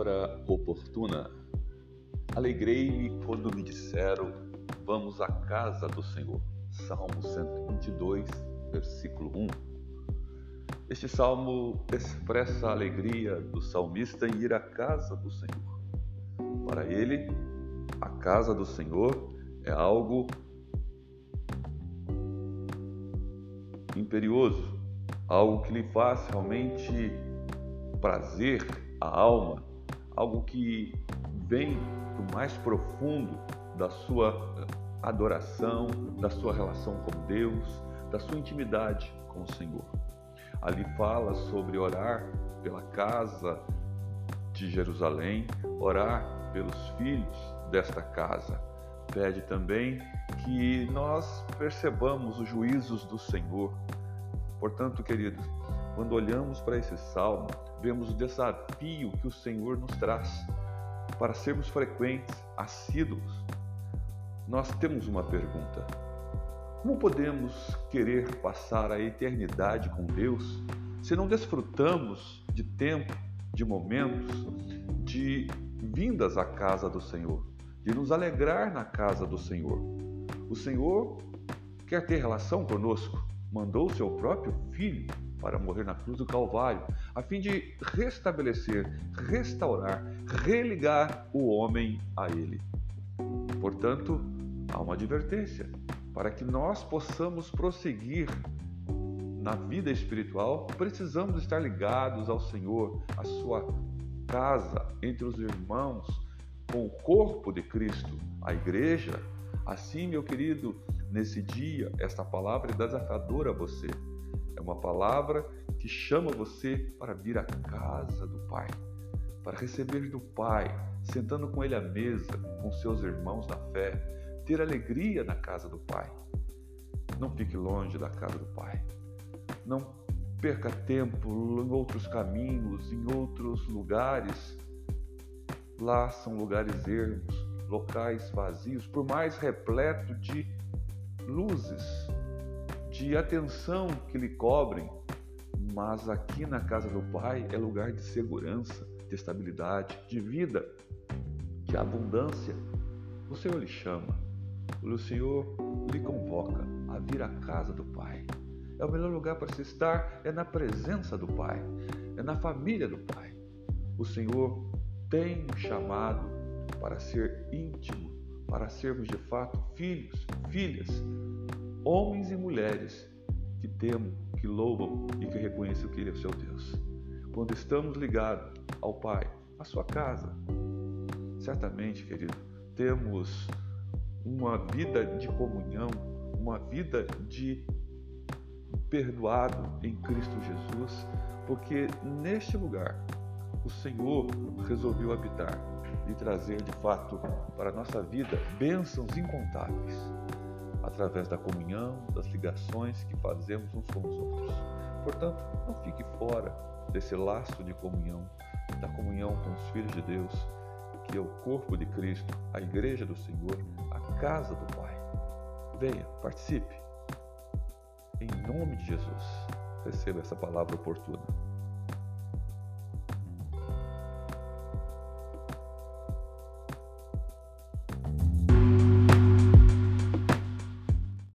palavra oportuna. Alegrei-me quando me disseram: Vamos à casa do Senhor. Salmo 122, versículo 1. Este salmo expressa a alegria do salmista em ir à casa do Senhor. Para ele, a casa do Senhor é algo imperioso, algo que lhe faz realmente prazer à alma, algo que vem do mais profundo da sua adoração, da sua relação com Deus, da sua intimidade com o Senhor. Ali fala sobre orar pela casa de Jerusalém, orar pelos filhos desta casa. Pede também que nós percebamos os juízos do Senhor. Portanto, queridos, quando olhamos para esse salmo, vemos o desafio que o Senhor nos traz para sermos frequentes, assíduos. Nós temos uma pergunta: como podemos querer passar a eternidade com Deus se não desfrutamos de tempo, de momentos, de vindas à casa do Senhor, de nos alegrar na casa do Senhor? O Senhor quer ter relação conosco, mandou o seu próprio Filho para morrer na cruz do Calvário, a fim de restabelecer, restaurar, religar o homem a Ele. Portanto, há uma advertência para que nós possamos prosseguir na vida espiritual, precisamos estar ligados ao Senhor, à sua casa, entre os irmãos, com o corpo de Cristo, a igreja. Assim, meu querido, nesse dia, esta palavra é desafiadora a você. É uma palavra que chama você para vir à casa do Pai, para receber do Pai, sentando com Ele à mesa, com seus irmãos na fé, ter alegria na casa do Pai. Não fique longe da casa do Pai. Não perca tempo em outros caminhos, em outros lugares. Lá são lugares ermos, locais vazios, por mais repleto de luzes, de atenção que lhe cobrem, mas aqui na casa do Pai é lugar de segurança, de estabilidade, de vida, de abundância. O Senhor lhe chama, o Senhor lhe convoca a vir à casa do Pai. É o melhor lugar para se estar, é na presença do Pai, é na família do Pai. O Senhor tem um chamado para ser íntimo, para sermos de fato filhos, filhas, homens e mulheres que temam, que louvam e que reconhecem que Ele é o seu Deus. Quando estamos ligados ao Pai, à sua casa, certamente, querido, temos uma vida de comunhão, uma vida de perdoado em Cristo Jesus, porque neste lugar o Senhor resolveu habitar e trazer de fato para a nossa vida bênçãos incontáveis através da comunhão, das ligações que fazemos uns com os outros. Portanto, não fique fora desse laço de comunhão, da comunhão com os filhos de Deus, que é o corpo de Cristo, a igreja do Senhor, a casa do Pai. Venha, participe. Em nome de Jesus, receba essa palavra oportuna.